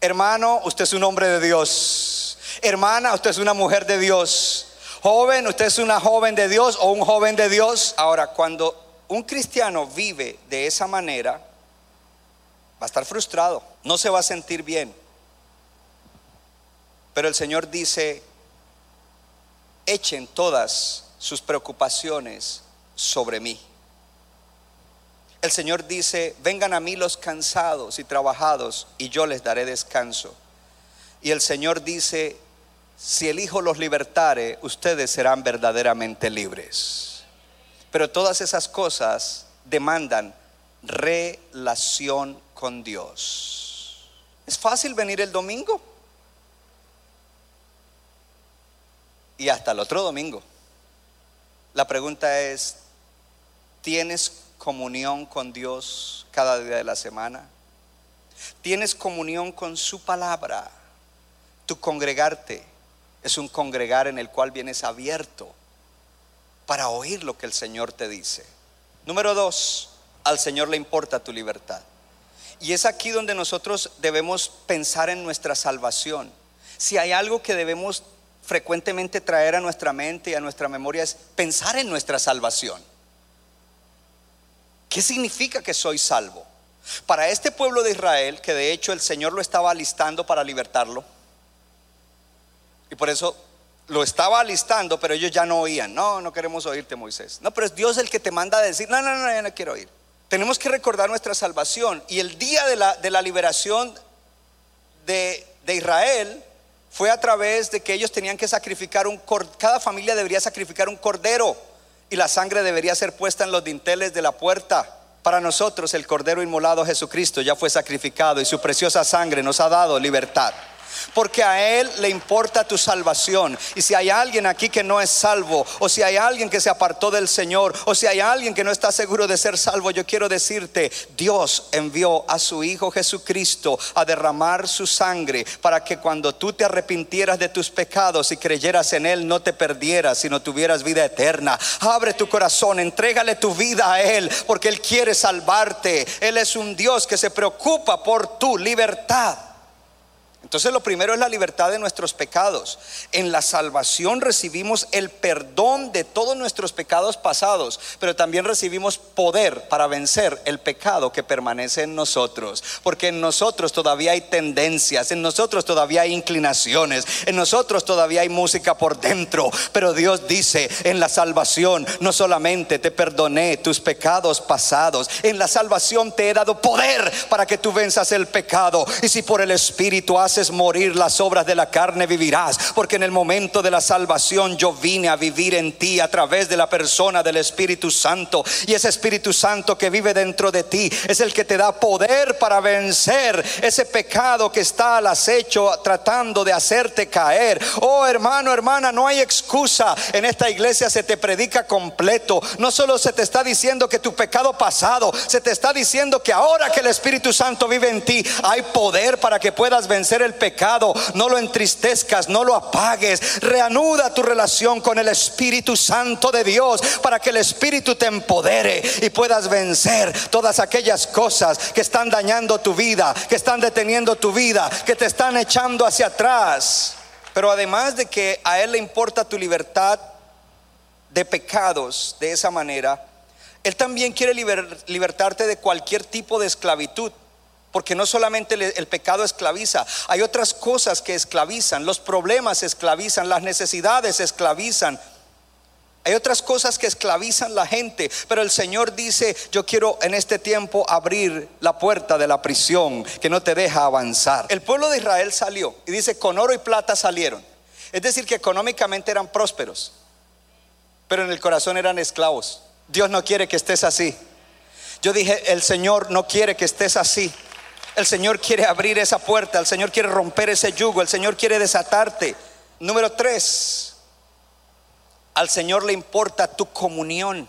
Hermano, usted es un hombre de Dios. Hermana, usted es una mujer de Dios. Joven, usted es una joven de Dios o un joven de Dios. Ahora, cuando un cristiano vive de esa manera, va a estar frustrado, no se va a sentir bien. Pero el Señor dice, echen todas sus preocupaciones sobre mí. El Señor dice, vengan a mí los cansados y trabajados y yo les daré descanso. Y el Señor dice, si el Hijo los libertare, ustedes serán verdaderamente libres. Pero todas esas cosas demandan relación con Dios. ¿Es fácil venir el domingo? y hasta el otro domingo. La pregunta es, ¿tienes comunión con Dios cada día de la semana? ¿Tienes comunión con su palabra? Tu congregarte es un congregar en el cual vienes abierto para oír lo que el Señor te dice. Número dos, al Señor le importa tu libertad. Y es aquí donde nosotros debemos pensar en nuestra salvación. Si hay algo que debemos frecuentemente traer a nuestra mente y a nuestra memoria es pensar en nuestra salvación. ¿Qué significa que soy salvo? Para este pueblo de Israel, que de hecho el Señor lo estaba alistando para libertarlo, y por eso lo estaba alistando, pero ellos ya no oían. No, no queremos oírte, Moisés. No, pero es Dios el que te manda a decir, no, no, no, no quiero oír. Tenemos que recordar nuestra salvación. Y el día de la, liberación de, de Israel, fue a través de que ellos tenían que sacrificar un cada familia debería sacrificar un cordero y la sangre debería ser puesta en los dinteles de la puerta. Para nosotros el cordero inmolado Jesucristo ya fue sacrificado y su preciosa sangre nos ha dado libertad porque a Él le importa tu salvación. Y si hay alguien aquí que no es salvo, o si hay alguien que se apartó del Señor, o si hay alguien que no está seguro de ser salvo, yo quiero decirte, Dios envió a su Hijo Jesucristo a derramar su sangre para que cuando tú te arrepintieras de tus pecados y creyeras en Él, no te perdieras, sino tuvieras vida eterna. Abre tu corazón, entrégale tu vida a Él, porque Él quiere salvarte. Él es un Dios que se preocupa por tu libertad. Entonces lo primero es la libertad de nuestros pecados. En la salvación recibimos el perdón de todos nuestros pecados pasados, pero también recibimos poder para vencer el pecado que permanece en nosotros. Porque en nosotros todavía hay tendencias, en nosotros todavía hay inclinaciones, en nosotros todavía hay música por dentro. Pero Dios dice, en la salvación no solamente te perdoné tus pecados pasados, en la salvación te he dado poder para que tú venzas el pecado. Y si por el Espíritu haces morir las obras de la carne, vivirás. Porque en el momento de la salvación yo vine a vivir en ti a través de la persona del Espíritu Santo. Y ese Espíritu Santo que vive dentro de ti es el que te da poder para vencer ese pecado que está al acecho tratando de hacerte caer. Oh hermano, hermana, no hay excusa. En esta iglesia se te predica completo. No solo se te está diciendo que tu pecado pasado, se te está diciendo que ahora que el Espíritu Santo vive en ti, hay poder para que puedas vencer el pecado. No lo entristezcas, no lo apagues. Reanuda tu relación con el Espíritu Santo de Dios para que el Espíritu te empodere y puedas vencer todas aquellas cosas que están dañando tu vida, que están deteniendo tu vida, que te están echando hacia atrás. Pero además de que a Él le importa tu libertad de pecados de esa manera, Él también quiere libertarte de cualquier tipo de esclavitud. Porque no solamente el pecado esclaviza, hay otras cosas que esclavizan, los problemas esclavizan, las necesidades esclavizan, hay otras cosas que esclavizan la gente, pero el Señor dice, yo quiero en este tiempo abrir la puerta de la prisión que no te deja avanzar. El pueblo de Israel salió y dice, con oro y plata salieron. Es decir, que económicamente eran prósperos, pero en el corazón eran esclavos. Dios no quiere que estés así. Yo dije, el Señor no quiere que estés así. El Señor quiere abrir esa puerta, el Señor quiere romper ese yugo, el Señor quiere desatarte. Número tres, al Señor le importa tu comunión.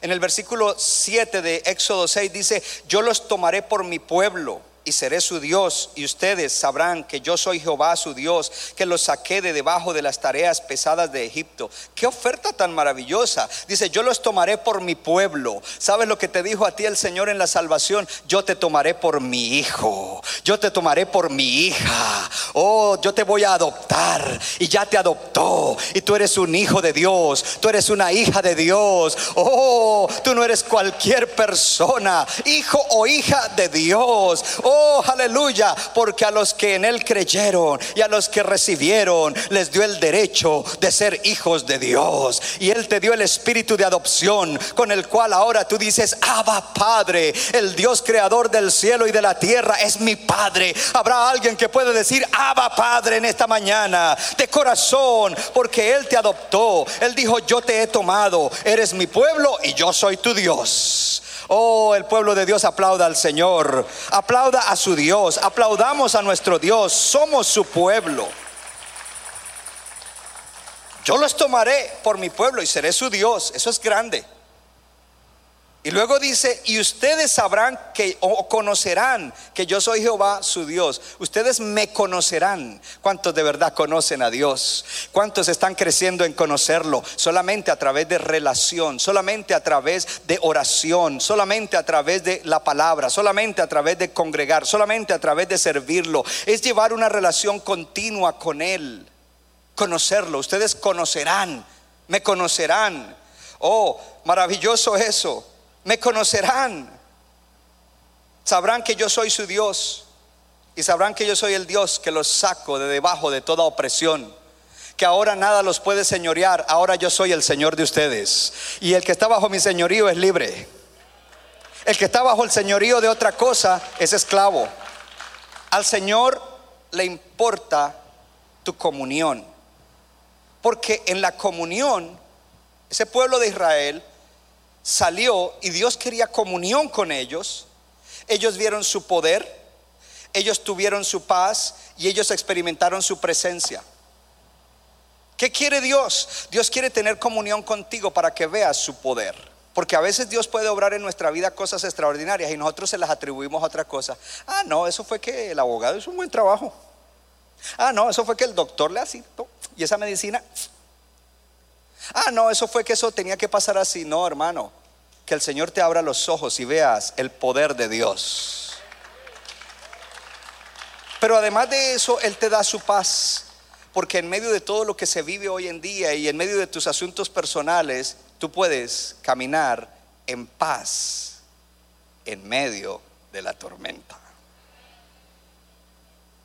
En el versículo 7 de Éxodo 6 dice, yo los tomaré por mi pueblo y seré su Dios, y ustedes sabrán que yo soy Jehová su Dios, que los saqué de debajo de las tareas pesadas de Egipto. Qué oferta tan maravillosa. Dice, yo los tomaré por mi pueblo. ¿Sabes lo que te dijo a ti el Señor en la salvación? Yo te tomaré por mi hijo, yo te tomaré por mi hija. Oh, yo te voy a adoptar y ya te adoptó. Y tú eres un hijo de Dios, tú eres una hija de Dios. Oh, tú no eres cualquier persona, hijo o hija de Dios. Oh, Oh, aleluya, porque a los que en Él creyeron y a los que recibieron les dio el derecho de ser hijos de Dios. Y Él te dio el espíritu de adopción con el cual ahora tú dices, Abba Padre, el Dios creador del cielo y de la tierra es mi Padre. Habrá alguien que puede decir, Abba Padre en esta mañana, de corazón, porque Él te adoptó. Él dijo, yo te he tomado, eres mi pueblo y yo soy tu Dios. Oh, el pueblo de Dios aplauda al Señor, aplauda a su Dios, aplaudamos a nuestro Dios, somos su pueblo. Yo los tomaré por mi pueblo y seré su Dios, eso es grande. Y luego dice, y ustedes sabrán que o conocerán que yo soy Jehová su Dios. Ustedes me conocerán. ¿Cuántos de verdad conocen a Dios? ¿Cuántos están creciendo en conocerlo? Solamente a través de relación, solamente a través de oración, solamente a través de la palabra, solamente a través de congregar, solamente a través de servirlo. Es llevar una relación continua con Él. Conocerlo. Ustedes conocerán, me conocerán. Oh, maravilloso eso me conocerán. Sabrán que yo soy su Dios y sabrán que yo soy el Dios que los saco de debajo de toda opresión. Que ahora nada los puede señorear, ahora yo soy el Señor de ustedes. Y el que está bajo mi señorío es libre. El que está bajo el señorío de otra cosa es esclavo. Al Señor le importa tu comunión. Porque en la comunión, ese pueblo de Israel salió y Dios quería comunión con ellos. Ellos vieron su poder, ellos tuvieron su paz y ellos experimentaron su presencia. ¿Qué quiere Dios? Dios quiere tener comunión contigo para que veas su poder. Porque a veces Dios puede obrar en nuestra vida cosas extraordinarias y nosotros se las atribuimos a otra cosa. Ah, no, eso fue que el abogado hizo un buen trabajo. Ah, no, eso fue que el doctor le asignó y esa medicina Ah, no, eso fue que eso tenía que pasar así. No, hermano. Que el Señor te abra los ojos y veas el poder de Dios. Pero además de eso, Él te da su paz. Porque en medio de todo lo que se vive hoy en día y en medio de tus asuntos personales, tú puedes caminar en paz en medio de la tormenta.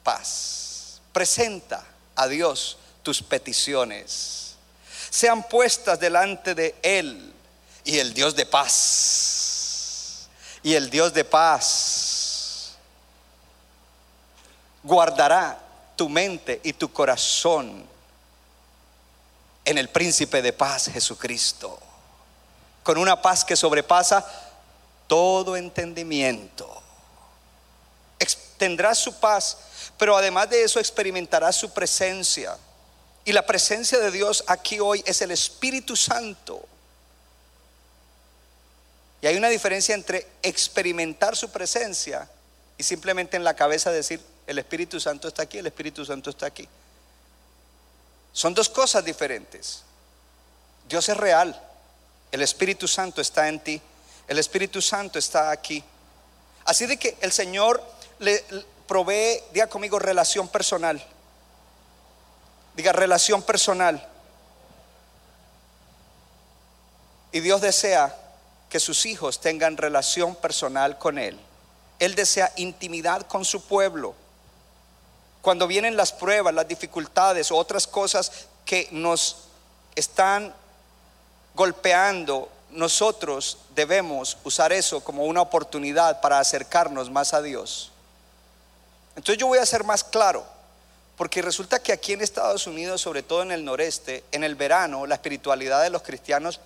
Paz. Presenta a Dios tus peticiones sean puestas delante de Él. Y el Dios de paz, y el Dios de paz guardará tu mente y tu corazón en el príncipe de paz, Jesucristo, con una paz que sobrepasa todo entendimiento. Tendrás su paz, pero además de eso experimentarás su presencia. Y la presencia de Dios aquí hoy es el Espíritu Santo. Y hay una diferencia entre experimentar su presencia y simplemente en la cabeza decir, el Espíritu Santo está aquí, el Espíritu Santo está aquí. Son dos cosas diferentes. Dios es real, el Espíritu Santo está en ti, el Espíritu Santo está aquí. Así de que el Señor le provee, diga conmigo, relación personal. Diga relación personal. Y Dios desea que sus hijos tengan relación personal con Él. Él desea intimidad con su pueblo. Cuando vienen las pruebas, las dificultades o otras cosas que nos están golpeando, nosotros debemos usar eso como una oportunidad para acercarnos más a Dios. Entonces yo voy a ser más claro, porque resulta que aquí en Estados Unidos, sobre todo en el noreste, en el verano, la espiritualidad de los cristianos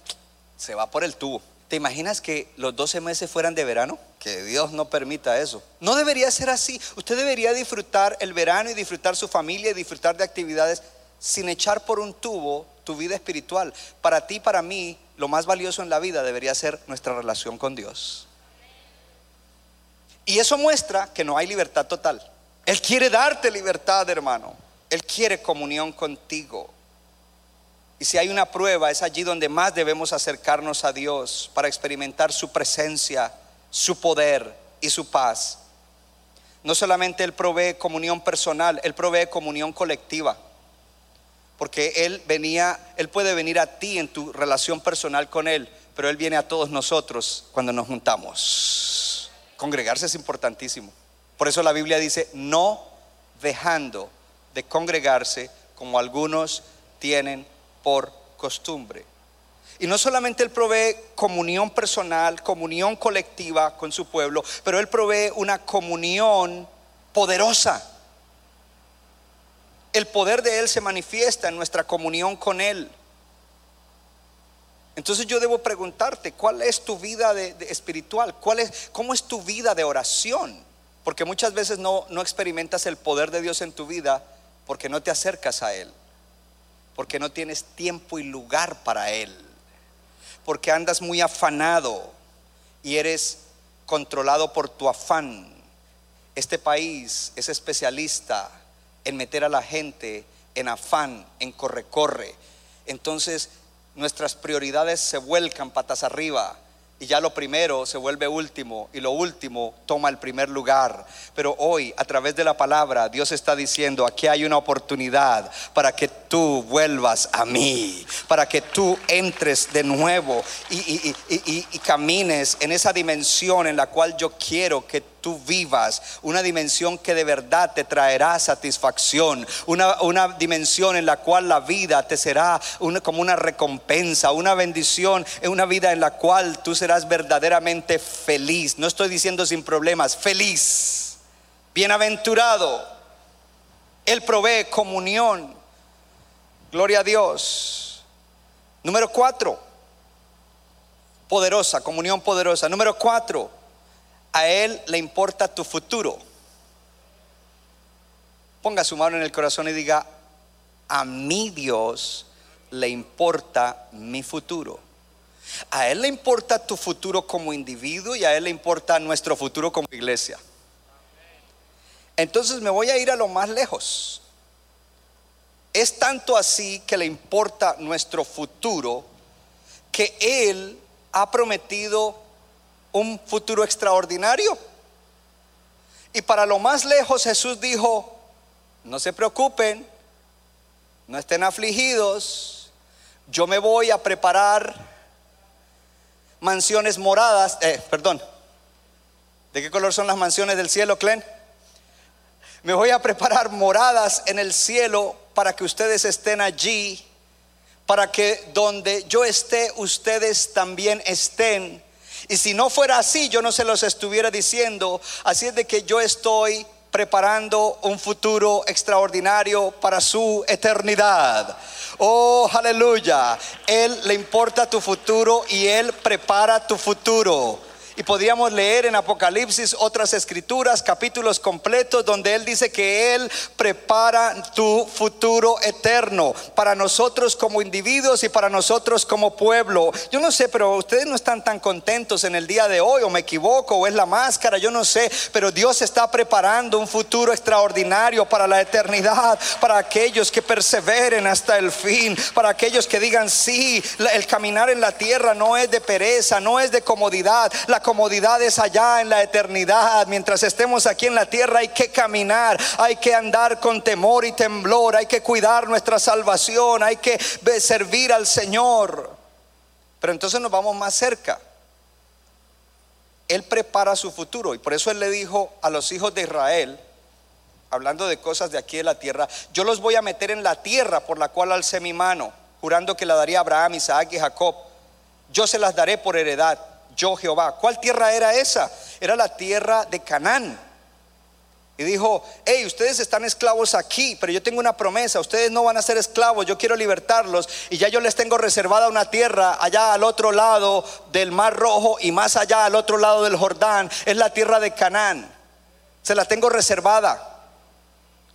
se va por el tubo. ¿Te imaginas que los 12 meses fueran de verano? Que Dios no permita eso. No debería ser así. Usted debería disfrutar el verano y disfrutar su familia y disfrutar de actividades sin echar por un tubo tu vida espiritual. Para ti, para mí, lo más valioso en la vida debería ser nuestra relación con Dios. Y eso muestra que no hay libertad total. Él quiere darte libertad, hermano. Él quiere comunión contigo. Y si hay una prueba, es allí donde más debemos acercarnos a Dios para experimentar su presencia, su poder y su paz. No solamente Él provee comunión personal, Él provee comunión colectiva. Porque Él venía, Él puede venir a ti en tu relación personal con Él, pero Él viene a todos nosotros cuando nos juntamos. Congregarse es importantísimo. Por eso la Biblia dice, no dejando de congregarse como algunos tienen por costumbre. Y no solamente Él provee comunión personal, comunión colectiva con su pueblo, pero Él provee una comunión poderosa. El poder de Él se manifiesta en nuestra comunión con Él. Entonces yo debo preguntarte, ¿cuál es tu vida de, espiritual? ¿Cuál es, ¿Cómo es tu vida de oración? Porque muchas veces no, no experimentas el poder de Dios en tu vida porque no te acercas a Él porque no tienes tiempo y lugar para Él, porque andas muy afanado y eres controlado por tu afán. Este país es especialista en meter a la gente en afán, en corre-corre. Entonces nuestras prioridades se vuelcan patas arriba y ya lo primero se vuelve último y lo último toma el primer lugar. Pero hoy, a través de la palabra, Dios está diciendo, aquí hay una oportunidad para que tú vuelvas a mí, para que tú entres de nuevo y, y camines en esa dimensión en la cual yo quiero que tú vivas, una dimensión que de verdad te traerá satisfacción, una, una dimensión en la cual la vida te será como una recompensa, una bendición, en una vida en la cual tú serás verdaderamente feliz. No estoy diciendo sin problemas, feliz, bienaventurado. Él provee comunión. Gloria a Dios. Número cuatro, poderosa, comunión poderosa. Número cuatro, a Él le importa tu futuro. Ponga su mano en el corazón y diga, a mi Dios le importa mi futuro. A Él le importa tu futuro como individuo y a Él le importa nuestro futuro como iglesia. Entonces me voy a ir a lo más lejos. Es tanto así que le importa nuestro futuro que Él ha prometido un futuro extraordinario. Y para lo más lejos Jesús dijo, no se preocupen, no estén afligidos, yo me voy a preparar mansiones moradas, eh, perdón, ¿de qué color son las mansiones del cielo, Clen? Me voy a preparar moradas en el cielo para que ustedes estén allí, para que donde yo esté, ustedes también estén y si no fuera así, yo no se los estuviera diciendo. Así es de que yo estoy preparando un futuro extraordinario para su eternidad. Oh, aleluya. Él le importa tu futuro y Él prepara tu futuro. Y podríamos leer en Apocalipsis otras escrituras, capítulos completos, donde Él dice que Él prepara tu futuro eterno para nosotros como individuos y para nosotros como pueblo. Yo no sé, pero ustedes no están tan contentos en el día de hoy, o me equivoco, o es la máscara, yo no sé, pero Dios está preparando un futuro extraordinario para la eternidad, para aquellos que perseveren hasta el fin, para aquellos que digan, sí, el caminar en la tierra no es de pereza, no es de comodidad, comodidades allá en la eternidad. Mientras estemos aquí en la tierra hay que caminar, hay que andar con temor y temblor, hay que cuidar nuestra salvación, hay que servir al Señor. Pero entonces nos vamos más cerca. Él prepara su futuro y por eso Él le dijo a los hijos de Israel, hablando de cosas de aquí de la tierra, yo los voy a meter en la tierra por la cual alcé mi mano, jurando que la daría a Abraham, Isaac y Jacob. Yo se las daré por heredad yo Jehová. ¿Cuál tierra era esa? Era la tierra de Canaán. Y dijo, hey, ustedes están esclavos aquí, pero yo tengo una promesa, ustedes no van a ser esclavos, yo quiero libertarlos y ya yo les tengo reservada una tierra allá al otro lado del Mar Rojo y más allá al otro lado del Jordán, es la tierra de Canaán. Se la tengo reservada.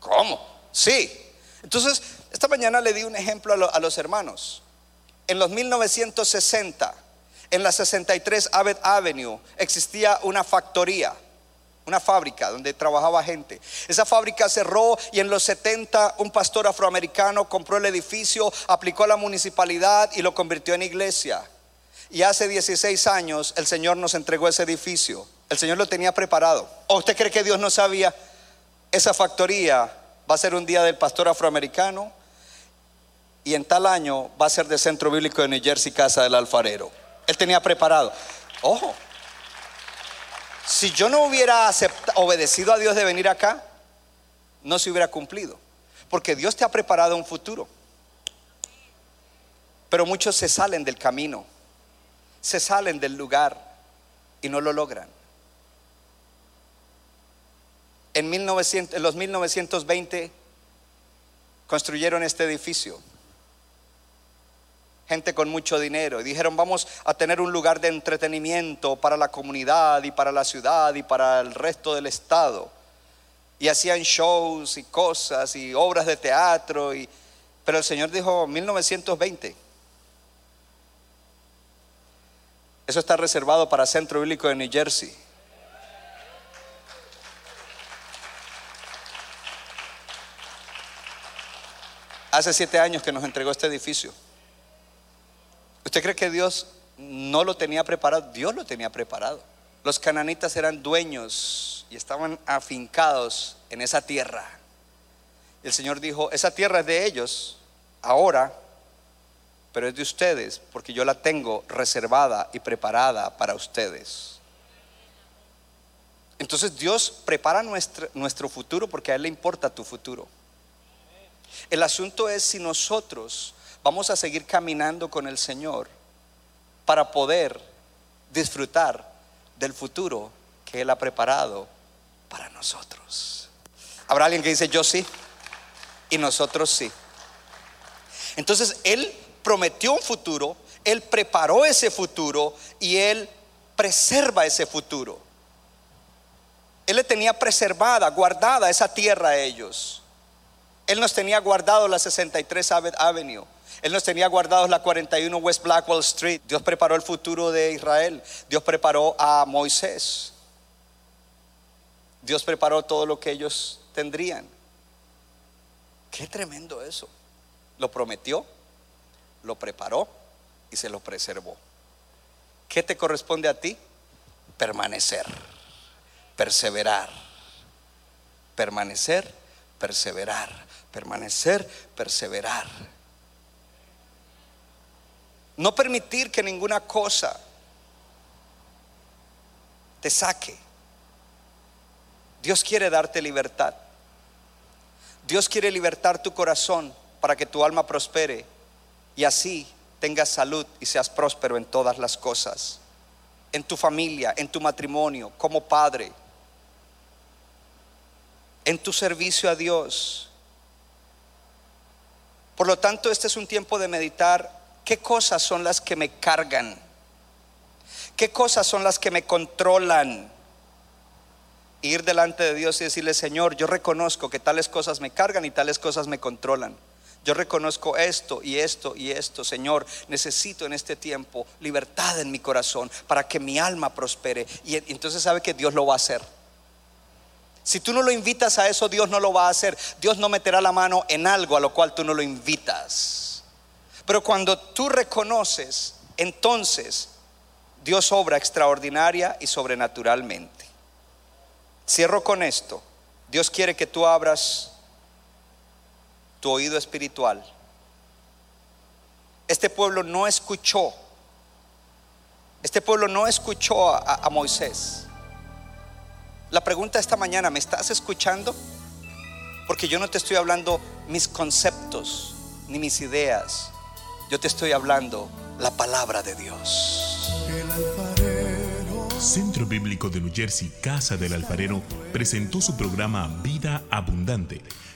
¿Cómo? Sí. Entonces, esta mañana le di un ejemplo a, a los hermanos. En los 1960, en la 63 Abbott Avenue existía una factoría, una fábrica donde trabajaba gente. Esa fábrica cerró y en los 70 un pastor afroamericano compró el edificio, aplicó a la municipalidad y lo convirtió en iglesia. Y hace 16 años el Señor nos entregó ese edificio. El Señor lo tenía preparado. ¿O usted cree que Dios no sabía? Esa factoría va a ser un día del pastor afroamericano y en tal año va a ser de Centro Bíblico de New Jersey, Casa del Alfarero. Él tenía preparado. Ojo, si yo no hubiera obedecido a Dios de venir acá, no se hubiera cumplido. Porque Dios te ha preparado un futuro. Pero muchos se salen del camino, se salen del lugar y no lo logran. En, 1900, en los 1920 construyeron este edificio gente con mucho dinero y dijeron vamos a tener un lugar de entretenimiento para la comunidad y para la ciudad y para el resto del estado. Y hacían shows y cosas y obras de teatro. Y, pero el Señor dijo 1920. Eso está reservado para Centro Bíblico de New Jersey. Hace siete años que nos entregó este edificio. ¿Usted cree que Dios no lo tenía preparado? Dios lo tenía preparado. Los cananitas eran dueños y estaban afincados en esa tierra. El Señor dijo, esa tierra es de ellos ahora, pero es de ustedes porque yo la tengo reservada y preparada para ustedes. Entonces Dios prepara nuestro, nuestro futuro porque a Él le importa tu futuro. El asunto es si nosotros vamos a seguir caminando con el Señor para poder disfrutar del futuro que Él ha preparado para nosotros. Habrá alguien que dice yo sí y nosotros sí. Entonces Él prometió un futuro, Él preparó ese futuro y Él preserva ese futuro. Él le tenía preservada, guardada esa tierra a ellos. Él nos tenía guardado la 63 Avenue. Él nos tenía guardados la 41 West Blackwell Street. Dios preparó el futuro de Israel. Dios preparó a Moisés. Dios preparó todo lo que ellos tendrían. Qué tremendo eso. Lo prometió, lo preparó y se lo preservó. ¿Qué te corresponde a ti? Permanecer, perseverar, permanecer, perseverar, permanecer, perseverar. No permitir que ninguna cosa te saque. Dios quiere darte libertad. Dios quiere libertar tu corazón para que tu alma prospere y así tengas salud y seas próspero en todas las cosas. En tu familia, en tu matrimonio, como padre. en tu servicio a Dios. Por lo tanto, este es un tiempo de meditar qué cosas son las que me cargan, qué cosas son las que me controlan. Ir delante de Dios y decirle, Señor, yo reconozco que tales cosas me cargan y tales cosas me controlan. Yo reconozco esto y esto y esto, Señor. Necesito en este tiempo libertad en mi corazón para que mi alma prospere. Y entonces sabe que Dios lo va a hacer. Si tú no lo invitas a eso, Dios no lo va a hacer. Dios no meterá la mano en algo a lo cual tú no lo invitas. Pero cuando tú reconoces, entonces Dios obra extraordinaria y sobrenaturalmente. Cierro con esto. Dios quiere que tú abras tu oído espiritual. Este pueblo no escuchó, este pueblo no escuchó a, Moisés. La pregunta esta mañana, ¿me estás escuchando? Porque yo no te estoy hablando mis conceptos ni mis ideas. Yo te estoy hablando la palabra de Dios. Centro Bíblico de New Jersey, Casa del Alfarero, presentó su programa Vida Abundante